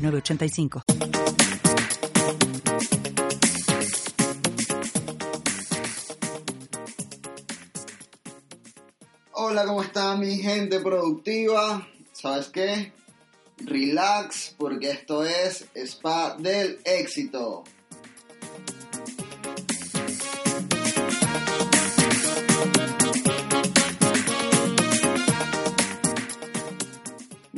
985. Hola, ¿cómo está mi gente productiva? ¿Sabes qué? Relax, porque esto es Spa del Éxito.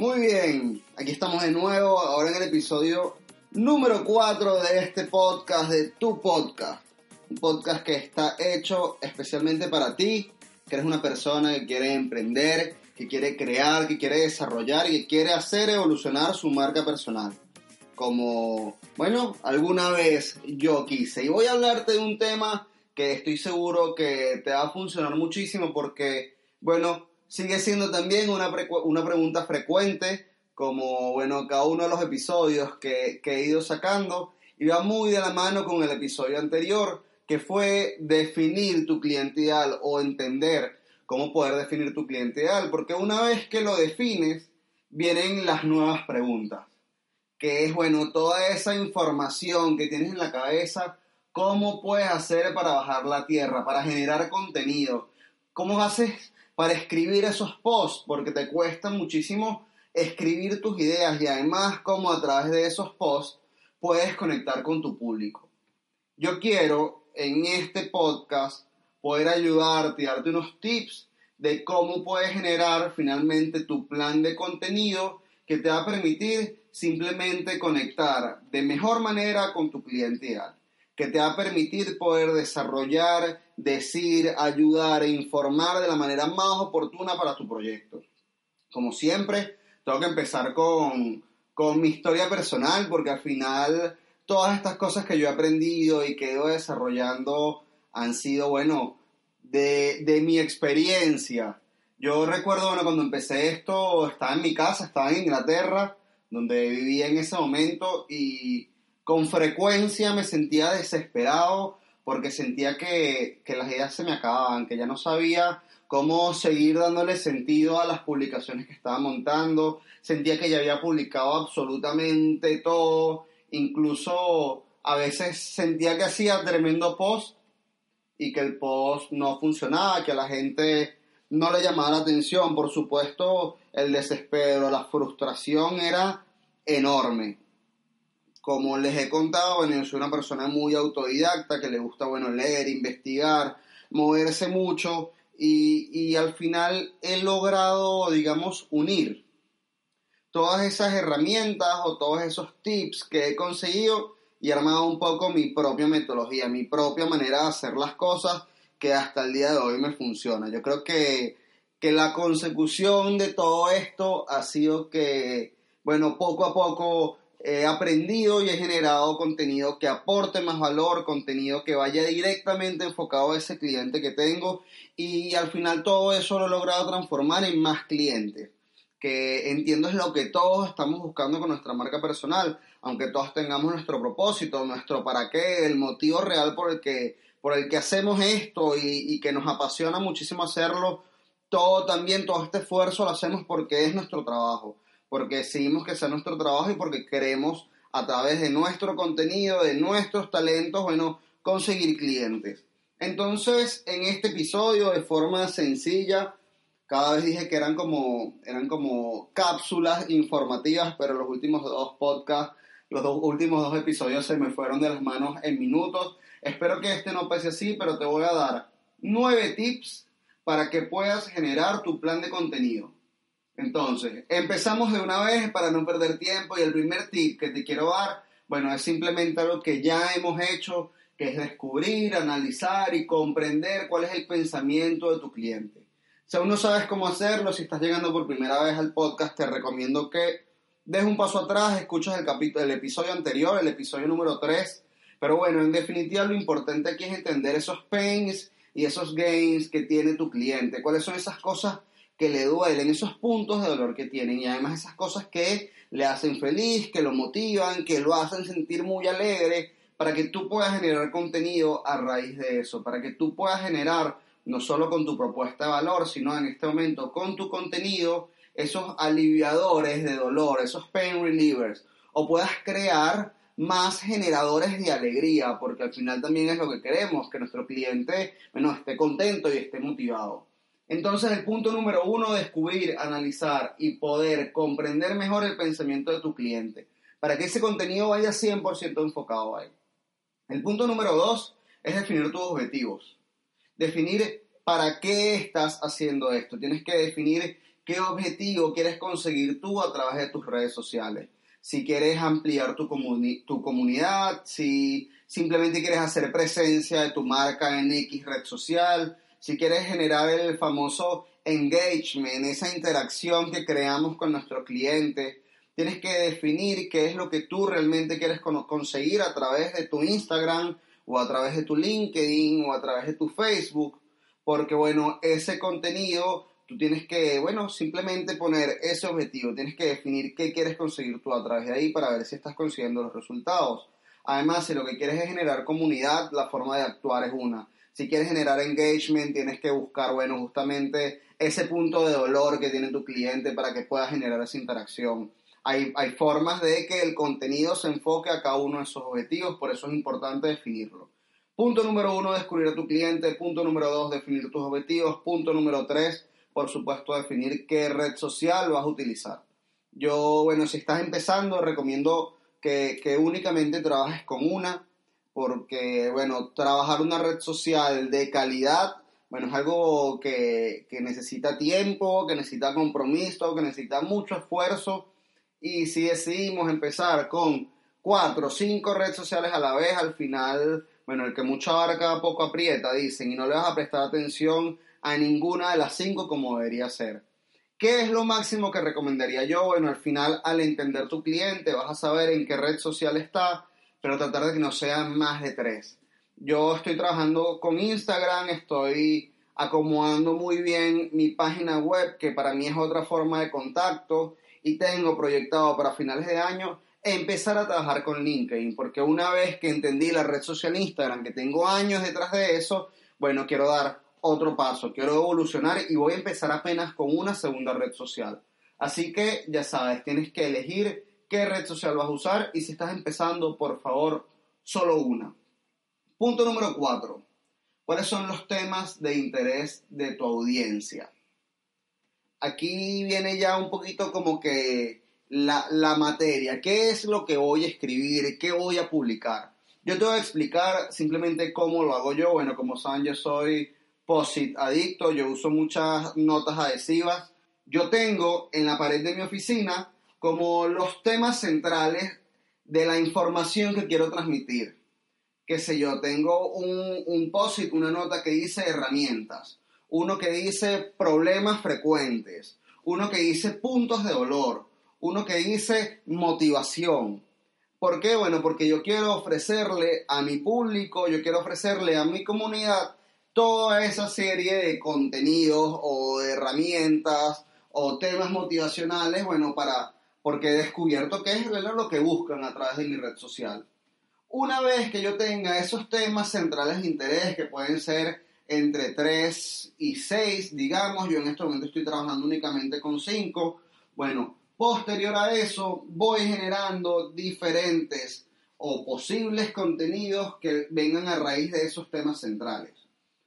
Muy bien, aquí estamos de nuevo, ahora en el episodio número 4 de este podcast, de tu podcast. Un podcast que está hecho especialmente para ti, que eres una persona que quiere emprender, que quiere crear, que quiere desarrollar y que quiere hacer evolucionar su marca personal. Como, bueno, alguna vez yo quise. Y voy a hablarte de un tema que estoy seguro que te va a funcionar muchísimo porque, bueno, sigue siendo también una, una pregunta frecuente, como bueno, cada uno de los episodios que, que he ido sacando, y va muy de la mano con el episodio anterior, que fue definir tu cliente ideal o entender cómo poder definir tu cliente ideal, porque una vez que lo defines, vienen las nuevas preguntas, que es, bueno, toda esa información que tienes en la cabeza, cómo puedes hacer para bajar la tierra, para generar contenido, cómo haces para escribir esos posts, porque te cuesta muchísimo escribir tus ideas y además como a través de esos posts puedes conectar con tu público. Yo quiero en este podcast poder ayudarte darte unos tips de cómo puedes generar finalmente tu plan de contenido que te va a permitir simplemente conectar de mejor manera con tu cliente ideal que te va a permitir poder desarrollar, decir, ayudar e informar de la manera más oportuna para tu proyecto. Como siempre, tengo que empezar con, con mi historia personal, porque al final todas estas cosas que yo he aprendido y que he ido desarrollando han sido, bueno, de, de mi experiencia. Yo recuerdo, bueno, cuando empecé esto, estaba en mi casa, estaba en Inglaterra, donde vivía en ese momento y con frecuencia me sentía desesperado porque sentía que, las ideas se me acababan, que ya no sabía cómo seguir dándole sentido a las publicaciones que estaba montando, sentía que ya había publicado absolutamente todo, incluso a veces sentía que hacía tremendo post y que el post no funcionaba, que a la gente no le llamaba la atención, por supuesto el desespero, la frustración era enorme como les he contado, bueno, yo soy una persona muy autodidacta que le gusta, bueno, leer, investigar, moverse mucho y, al final he logrado, digamos, unir todas esas herramientas o todos esos tips que he conseguido y armado un poco mi propia metodología, mi propia manera de hacer las cosas que hasta el día de hoy me funciona. Yo creo que, que la consecución de todo esto ha sido que, bueno, poco a poco he aprendido y he generado contenido que aporte más valor, contenido que vaya directamente enfocado a ese cliente que tengo y al final todo eso lo he logrado transformar en más clientes, que entiendo es lo que todos estamos buscando con nuestra marca personal, aunque todos tengamos nuestro propósito, nuestro para qué, el motivo real por el que, por el que hacemos esto y, y que nos apasiona muchísimo hacerlo, todo también, todo este esfuerzo lo hacemos porque es nuestro trabajo porque decidimos que sea nuestro trabajo y porque queremos a través de nuestro contenido, de nuestros talentos, bueno, conseguir clientes. Entonces, en este episodio, de forma sencilla, cada vez dije que eran como, eran como cápsulas informativas, pero los últimos dos podcasts, los dos últimos dos episodios se me fueron de las manos en minutos. Espero que este no pase así, pero te voy a dar nueve tips para que puedas generar tu plan de contenido. Entonces, empezamos de una vez para no perder tiempo y el primer tip que te quiero dar, bueno, es simplemente algo que ya hemos hecho, que es descubrir, analizar y comprender cuál es el pensamiento de tu cliente. Si aún no sabes cómo hacerlo, si estás llegando por primera vez al podcast, te recomiendo que des un paso atrás, escuchas el, capítulo, el episodio anterior, el episodio número 3. Pero bueno, en definitiva lo importante aquí es entender esos pains y esos gains que tiene tu cliente. ¿Cuáles son esas cosas que le duelen, esos puntos de dolor que tienen y además esas cosas que le hacen feliz, que lo motivan, que lo hacen sentir muy alegre, para que tú puedas generar contenido a raíz de eso, para que tú puedas generar no solo con tu propuesta de valor, sino en este momento con tu contenido, esos aliviadores de dolor, esos pain relievers, o puedas crear más generadores de alegría, porque al final también es lo que queremos, que nuestro cliente bueno, esté contento y esté motivado. Entonces el punto número uno, descubrir, analizar y poder comprender mejor el pensamiento de tu cliente, para que ese contenido vaya 100% enfocado ahí. El punto número dos es definir tus objetivos. Definir para qué estás haciendo esto. Tienes que definir qué objetivo quieres conseguir tú a través de tus redes sociales. Si quieres ampliar tu, tu comunidad, si simplemente quieres hacer presencia de tu marca en X red social, si quieres generar el famoso engagement, esa interacción que creamos con nuestro cliente, tienes que definir qué es lo que tú realmente quieres conseguir a través de tu Instagram o a través de tu LinkedIn o a través de tu Facebook, porque bueno, ese contenido tú tienes que, bueno, simplemente poner ese objetivo, tienes que definir qué quieres conseguir tú a través de ahí para ver si estás consiguiendo los resultados. Además, si lo que quieres es generar comunidad, la forma de actuar es una. Si quieres generar engagement, tienes que buscar, bueno, justamente ese punto de dolor que tiene tu cliente para que pueda generar esa interacción. Hay, hay formas de que el contenido se enfoque a cada uno de esos objetivos, por eso es importante definirlo. Punto número uno, descubrir a tu cliente. Punto número dos, definir tus objetivos. Punto número tres, por supuesto, definir qué red social vas a utilizar. Yo, bueno, si estás empezando, recomiendo que, que únicamente trabajes con una porque, bueno, trabajar una red social de calidad, bueno, es algo que, necesita tiempo, que necesita compromiso, que necesita mucho esfuerzo. Y si decidimos empezar con cuatro o cinco redes sociales a la vez, al final, bueno, el que mucho abarca poco aprieta, dicen, y no le vas a prestar atención a ninguna de las cinco como debería ser. ¿Qué es lo máximo que recomendaría yo? Bueno, al final, al entender tu cliente, vas a saber en qué red social está, pero tratar de que no sean más de tres. Yo estoy trabajando con Instagram, estoy acomodando muy bien mi página web, que para mí es otra forma de contacto, y tengo proyectado para finales de año empezar a trabajar con LinkedIn, porque una vez que entendí la red social Instagram, que tengo años detrás de eso, bueno, quiero dar otro paso, quiero evolucionar y voy a empezar apenas con una segunda red social. Así que ya sabes, tienes que elegir qué red social vas a usar y si estás empezando, por favor, solo una. Punto número cuatro. ¿Cuáles son los temas de interés de tu audiencia? Aquí viene ya un poquito como que la, la materia. ¿Qué es lo que voy a escribir? ¿Qué voy a publicar? Yo te voy a explicar simplemente cómo lo hago yo. Bueno, como saben, yo soy POSIT adicto, yo uso muchas notas adhesivas. Yo tengo en la pared de mi oficina como los temas centrales de la información que quiero transmitir. Qué sé yo, tengo un, un post una nota que dice herramientas, uno que dice problemas frecuentes, uno que dice puntos de dolor, uno que dice motivación. ¿Por qué? Bueno, porque yo quiero ofrecerle a mi público, yo quiero ofrecerle a mi comunidad toda esa serie de contenidos o de herramientas o temas motivacionales, bueno, para porque he descubierto que es lo que buscan a través de mi red social. Una vez que yo tenga esos temas centrales de interés, que pueden ser entre 3 y 6, digamos, yo en este momento estoy trabajando únicamente con 5, bueno, posterior a eso voy generando diferentes o posibles contenidos que vengan a raíz de esos temas centrales.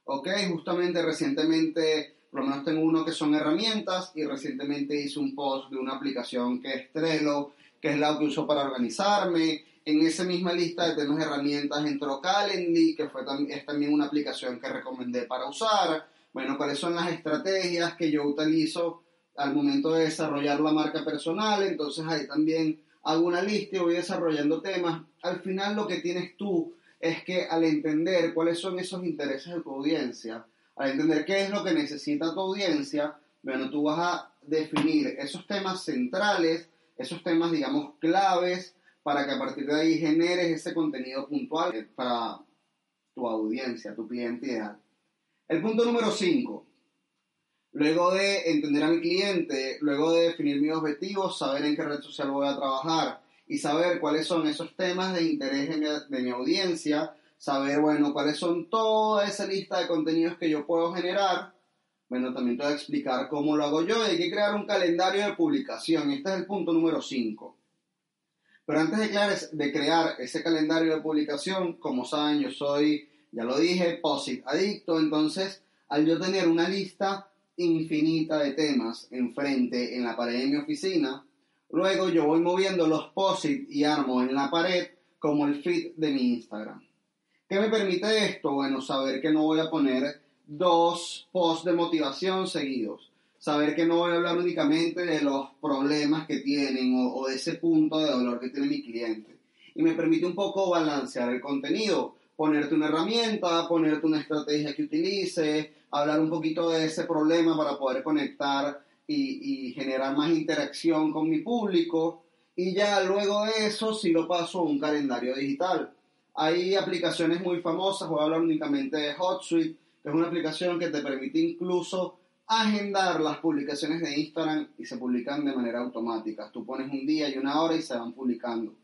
Ok, justamente recientemente por lo menos tengo uno que son herramientas y recientemente hice un post de una aplicación que es Trello, que es la que uso para organizarme. En esa misma lista de temas de herramientas entró Calendly, que fue, es también una aplicación que recomendé para usar. Bueno, cuáles son las estrategias que yo utilizo al momento de desarrollar la marca personal. Entonces ahí también hago una lista y voy desarrollando temas. Al final lo que tienes tú es que al entender cuáles son esos intereses de tu audiencia, al entender qué es lo que necesita tu audiencia, bueno, tú vas a definir esos temas centrales esos temas, digamos, claves para que a partir de ahí generes ese contenido puntual para tu audiencia, tu cliente ideal. El punto número 5. Luego de entender a mi cliente, luego de definir mis objetivos, saber en qué red social voy a trabajar y saber cuáles son esos temas de interés de mi, de mi audiencia, saber, bueno, cuáles son toda esa lista de contenidos que yo puedo generar. Bueno, también te voy a explicar cómo lo hago yo. Hay que crear un calendario de publicación. Este es el punto número 5. Pero antes de crear, de crear ese calendario de publicación, como saben, yo soy, ya lo dije, POSIT adicto. Entonces, al yo tener una lista infinita de temas enfrente en la pared de mi oficina, luego yo voy moviendo los POSIT y armo en la pared como el feed de mi Instagram. ¿Qué me permite esto? Bueno, saber que no voy a poner dos posts de motivación seguidos. Saber que no voy a hablar únicamente de los problemas que tienen o, de ese punto de dolor que tiene mi cliente. Y me permite un poco balancear el contenido, ponerte una herramienta, ponerte una estrategia que utilice, hablar un poquito de ese problema para poder conectar y, generar más interacción con mi público. Y ya luego de eso sí lo paso a un calendario digital hay aplicaciones muy famosas, voy a hablar únicamente de HotSuite, que es una aplicación que te permite incluso agendar las publicaciones de Instagram y se publican de manera automática. Tú pones un día y una hora y se van publicando.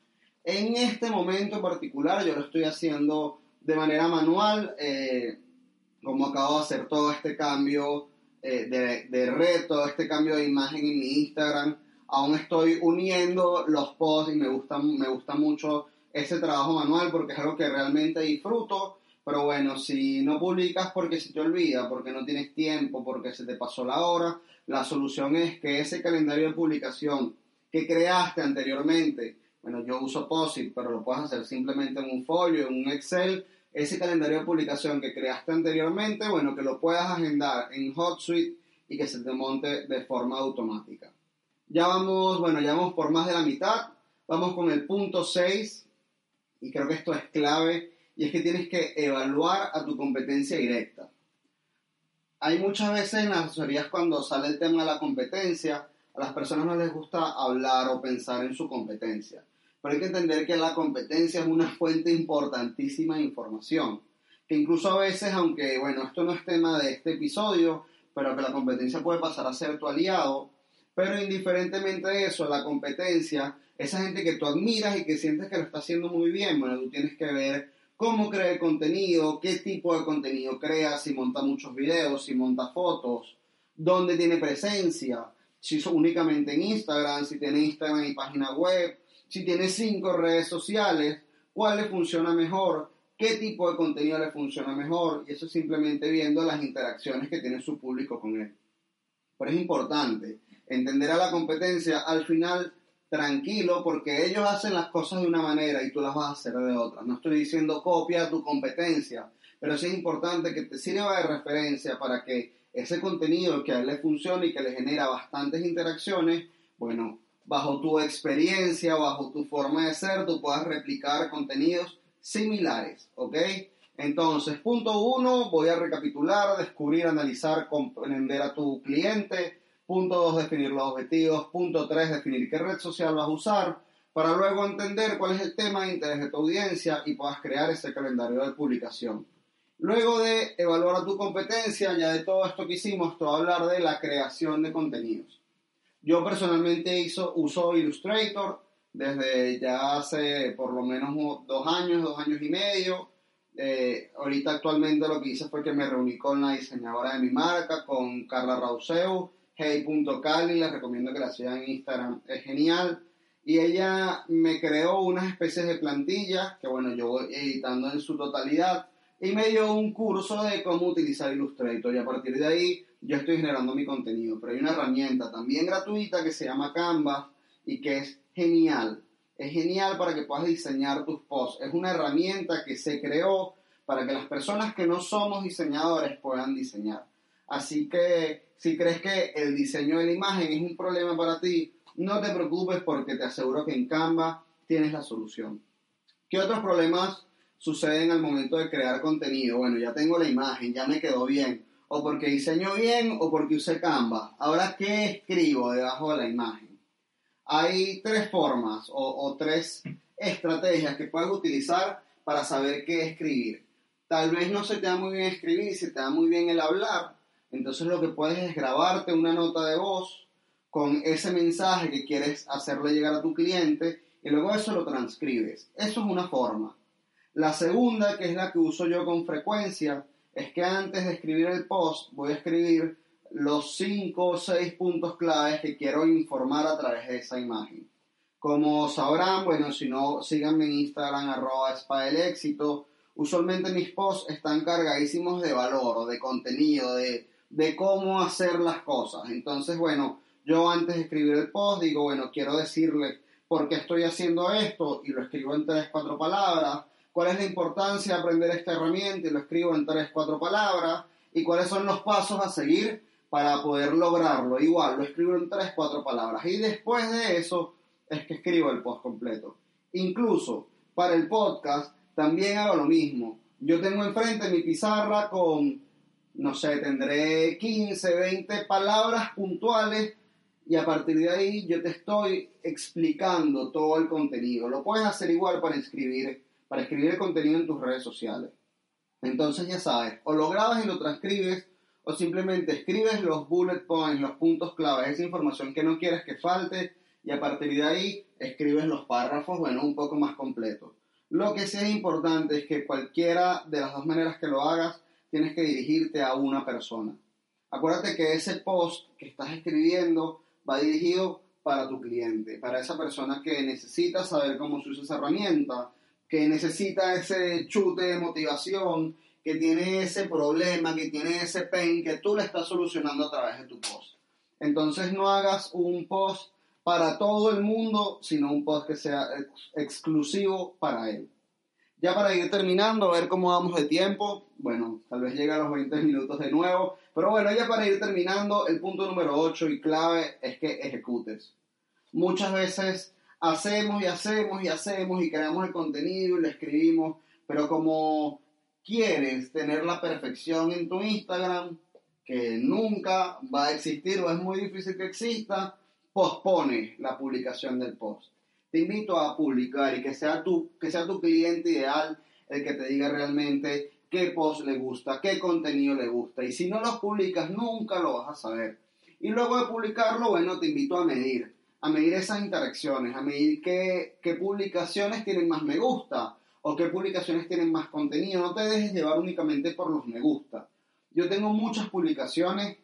En este momento en particular yo lo estoy haciendo de manera manual, eh, como acabo de hacer todo este cambio eh, de, de red, todo este cambio de imagen en mi Instagram. Aún estoy uniendo los posts y me gusta, me gusta mucho ese trabajo manual porque es algo que realmente disfruto. Pero bueno, si no publicas porque se te olvida, porque no tienes tiempo, porque se te pasó la hora, la solución es que ese calendario de publicación que creaste anteriormente, bueno, yo uso POSIT, pero lo puedes hacer simplemente en un folio, en un Excel, ese calendario de publicación que creaste anteriormente, bueno, que lo puedas agendar en HotSuite y que se te monte de forma automática. Ya vamos, bueno, ya vamos por más de la mitad. Vamos con el punto 6, y creo que esto es clave, y es que tienes que evaluar a tu competencia directa. Hay muchas veces en las asesorías cuando sale el tema de la competencia, a las personas no les gusta hablar o pensar en su competencia. Pero hay que entender que la competencia es una fuente importantísima de información. Que incluso a veces, aunque, bueno, esto no es tema de este episodio, pero que la competencia puede pasar a ser tu aliado, pero indiferentemente de eso, la competencia esa gente que tú admiras y que sientes que lo está haciendo muy bien, bueno, tú tienes que ver cómo crea el contenido, qué tipo de contenido crea, si monta muchos videos, si monta fotos, dónde tiene presencia, si es únicamente en Instagram, si tiene Instagram y página web, si tiene cinco redes sociales, cuál le funciona mejor, qué tipo de contenido le funciona mejor, y eso simplemente viendo las interacciones que tiene su público con él. Pero es importante entender a la competencia, al final tranquilo porque ellos hacen las cosas de una manera y tú las vas a hacer de otra. No estoy diciendo copia tu competencia, pero sí es importante que te sirva de referencia para que ese contenido que a él le funcione y que le genera bastantes interacciones, bueno, bajo tu experiencia, bajo tu forma de ser, tú puedas replicar contenidos similares, ¿ok? Entonces, punto uno, voy a recapitular, descubrir, analizar, comprender a tu cliente, Punto 2, definir los objetivos. Punto 3, definir qué red social vas a usar para luego entender cuál es el tema de interés de tu audiencia y puedas crear ese calendario de publicación. Luego de evaluar a tu competencia, ya de todo esto que hicimos, te voy a hablar de la creación de contenidos. Yo personalmente hizo, uso Illustrator desde ya hace por lo menos dos años, dos años y medio. Eh, ahorita actualmente lo que hice fue que me reuní con la diseñadora de mi marca, con Carla Rauseu, hey.cali, les recomiendo que la sigan en Instagram, es genial. Y ella me creó unas especies de plantillas que, bueno, yo voy editando en su totalidad y me dio un curso de cómo utilizar Illustrator y a partir de ahí yo estoy generando mi contenido. Pero hay una herramienta también gratuita que se llama Canva y que es genial. Es genial para que puedas diseñar tus posts. Es una herramienta que se creó para que las personas que no somos diseñadores puedan diseñar. Así que si crees que el diseño de la imagen es un problema para ti, no te preocupes porque te aseguro que en Canva tienes la solución. ¿Qué otros problemas suceden al momento de crear contenido? Bueno, ya tengo la imagen, ya me quedó bien. O porque diseño bien o porque usé Canva. Ahora, ¿qué escribo debajo de la imagen? hay tres formas o, tres estrategias que puedes utilizar para saber qué escribir. Tal vez no se te da muy bien escribir, se te da muy bien el hablar, entonces lo que puedes es grabarte una nota de voz con ese mensaje que quieres hacerle llegar a tu cliente y luego eso lo transcribes. Eso es una forma. La segunda, que es la que uso yo con frecuencia, es que antes de escribir el post voy a escribir los cinco o seis puntos claves que quiero informar a través de esa imagen. Como sabrán, bueno, si no, síganme en Instagram, arroba éxito. Usualmente mis posts están cargadísimos de valor de contenido, de, de cómo hacer las cosas. Entonces, bueno, yo antes de escribir el post digo, bueno, quiero decirle por qué estoy haciendo esto y lo escribo en tres, cuatro palabras. ¿Cuál es la importancia de aprender esta herramienta? Y lo escribo en tres, cuatro palabras. ¿Y cuáles son los pasos a seguir para poder lograrlo. Igual, lo escribo en tres, cuatro palabras. Y después de eso es que escribo el post completo. Incluso para el podcast también hago lo mismo. Yo tengo enfrente mi pizarra con, no sé, tendré 15, 20 palabras puntuales y a partir de ahí yo te estoy explicando todo el contenido. Lo puedes hacer igual para escribir, para escribir el contenido en tus redes sociales. Entonces ya sabes, o lo grabas y lo transcribes o simplemente escribes los bullet points, los puntos claves, esa información que no quieres que falte y a partir de ahí escribes los párrafos, bueno, un poco más completos. Lo que sí es importante es que cualquiera de las dos maneras que lo hagas, tienes que dirigirte a una persona. Acuérdate que ese post que estás escribiendo va dirigido para tu cliente, para esa persona que necesita saber cómo se usa esa herramienta, que necesita ese chute de motivación, que tiene ese problema, que tiene ese pain, que tú le estás solucionando a través de tu post. Entonces no hagas un post para todo el mundo, sino un post que sea exclusivo para él. Ya para ir terminando, a ver cómo vamos de tiempo. Bueno, tal vez llegue a los 20 minutos de nuevo. Pero bueno, ya para ir terminando, el punto número 8 y clave es que ejecutes. Muchas veces hacemos y hacemos y hacemos y creamos el contenido y lo escribimos, pero como quieres tener la perfección en tu Instagram, que nunca va a existir o es muy difícil que exista, pospone la publicación del post. Te invito a publicar y que sea tu, que sea tu cliente ideal el que te diga realmente qué post le gusta, qué contenido le gusta. Y si no lo publicas, nunca lo vas a saber. Y luego de publicarlo, bueno, te invito a medir, a medir esas interacciones, a medir qué, qué publicaciones tienen más me gusta, o qué publicaciones tienen más contenido. No te dejes llevar únicamente por los me gusta. Yo tengo muchas publicaciones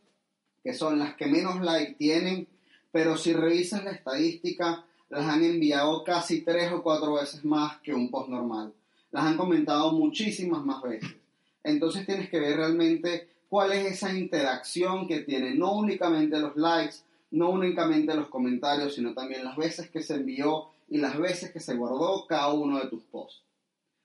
que son las que menos like tienen, pero si revisas la estadística, las han enviado casi tres o cuatro veces más que un post normal. Las han comentado muchísimas más veces. Entonces tienes que ver realmente cuál es esa interacción que tiene, no únicamente los likes, no únicamente los comentarios, sino también las veces que se envió y las veces que se guardó cada uno de tus posts.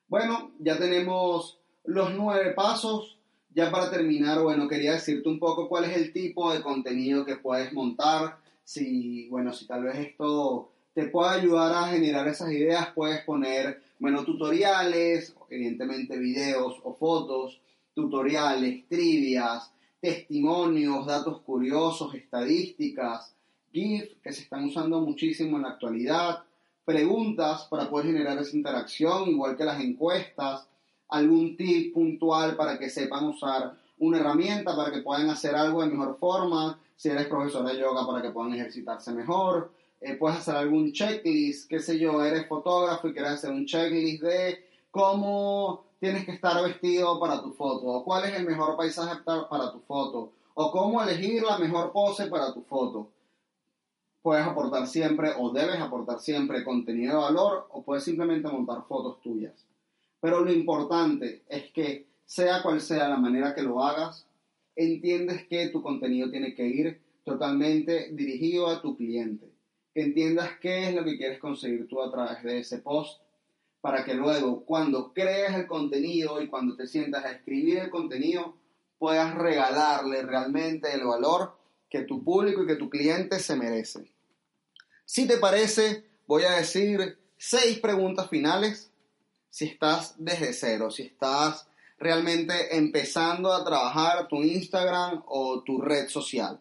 Bueno, ya tenemos los nueve pasos. Ya para terminar, bueno, quería decirte un poco cuál es el tipo de contenido que puedes montar. Si, bueno, si tal vez esto te puede ayudar a generar esas ideas, puedes poner, bueno, tutoriales, evidentemente videos o fotos, tutoriales, trivias, testimonios, datos curiosos, estadísticas, GIF que se están usando muchísimo en la actualidad, preguntas para poder generar esa interacción, igual que las encuestas, algún tip puntual para que sepan usar una herramienta para que puedan hacer algo de mejor forma, si eres profesor de yoga para que puedan ejercitarse mejor, eh, puedes hacer algún checklist, qué sé yo, eres fotógrafo y quieres hacer un checklist de cómo tienes que estar vestido para tu foto, o cuál es el mejor paisaje para tu foto, o cómo elegir la mejor pose para tu foto puedes aportar siempre o debes aportar siempre contenido de valor o puedes simplemente montar fotos tuyas. Pero lo importante es que sea cual sea la manera que lo hagas, entiendes que tu contenido tiene que ir totalmente dirigido a tu cliente. Que entiendas qué es lo que quieres conseguir tú a través de ese post para que luego cuando crees el contenido y cuando te sientas a escribir el contenido puedas regalarle realmente el valor que tu público y que tu cliente se merece. Si te parece, voy a decir seis preguntas finales si estás desde cero, si estás realmente empezando a trabajar tu Instagram o tu red social.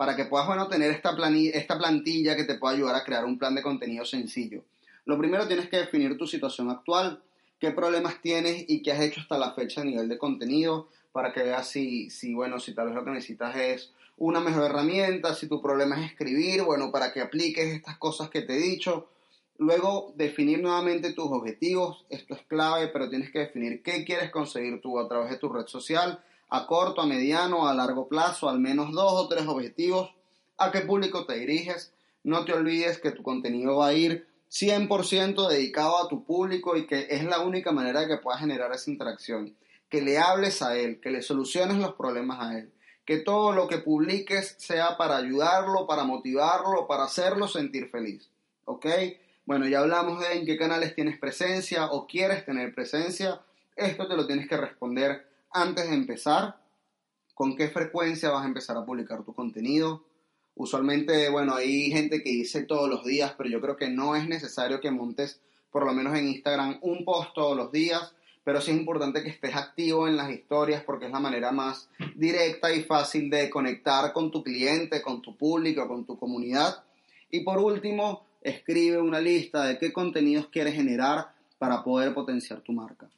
Para que puedas, bueno, tener esta, esta plantilla que te pueda ayudar a crear un plan de contenido sencillo. Lo primero tienes que definir tu situación actual, qué problemas tienes y qué has hecho hasta la fecha a nivel de contenido para que veas si, si, bueno, si tal vez lo que necesitas es una mejor herramienta, si tu problema es escribir, bueno, para que apliques estas cosas que te he dicho. Luego, definir nuevamente tus objetivos. Esto es clave, pero tienes que definir qué quieres conseguir tú a través de tu red social, a corto, a mediano, a largo plazo, al menos dos o tres objetivos, a qué público te diriges. No te olvides que tu contenido va a ir 100% dedicado a tu público y que es la única manera que puedas generar esa interacción. Que le hables a él, que le soluciones los problemas a él. Que todo lo que publiques sea para ayudarlo, para motivarlo, para hacerlo sentir feliz. ¿Ok? Bueno, ya hablamos de en qué canales tienes presencia o quieres tener presencia. Esto te lo tienes que responder antes de empezar. ¿Con qué frecuencia vas a empezar a publicar tu contenido? Usualmente, bueno, hay gente que dice todos los días, pero yo creo que no es necesario que montes, por lo menos en Instagram, un post todos los días, pero sí es importante que estés activo en las historias porque es la manera más directa y fácil de conectar con tu cliente, con tu público, con tu comunidad. Y por último, escribe una lista de qué contenidos quieres generar para poder potenciar tu marca.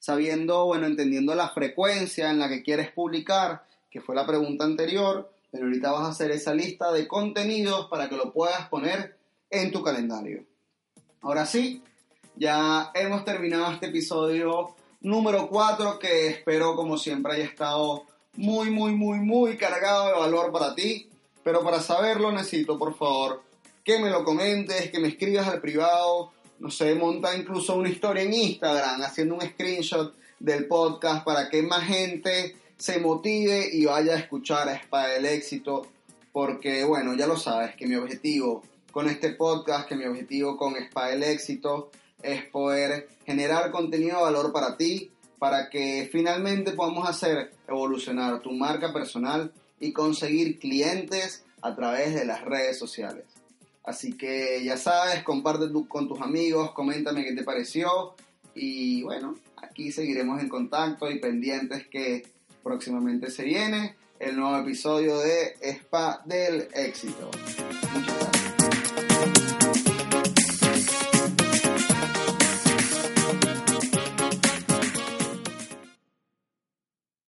Sabiendo, bueno, entendiendo la frecuencia en la que quieres publicar, que fue la pregunta anterior, pero ahorita vas a hacer esa lista de contenidos para que lo puedas poner en tu calendario. Ahora sí, ya hemos terminado este episodio número 4 que espero como siempre haya estado muy, muy, muy, muy cargado de valor para ti. Pero para saberlo necesito por favor que me lo comentes, que me escribas al privado, no sé, monta incluso una historia en Instagram haciendo un screenshot del podcast para que más gente se motive y vaya a escuchar a Espada del Éxito, porque bueno, ya lo sabes que mi objetivo con este podcast, que mi objetivo con Espada del Éxito es poder generar contenido de valor para ti, para que finalmente podamos hacer evolucionar tu marca personal y conseguir clientes a través de las redes sociales. Así que ya sabes, comparte con tus amigos, coméntame qué te pareció y bueno, aquí seguiremos en contacto y pendientes que próximamente se viene el nuevo episodio de Spa del Éxito. Muchas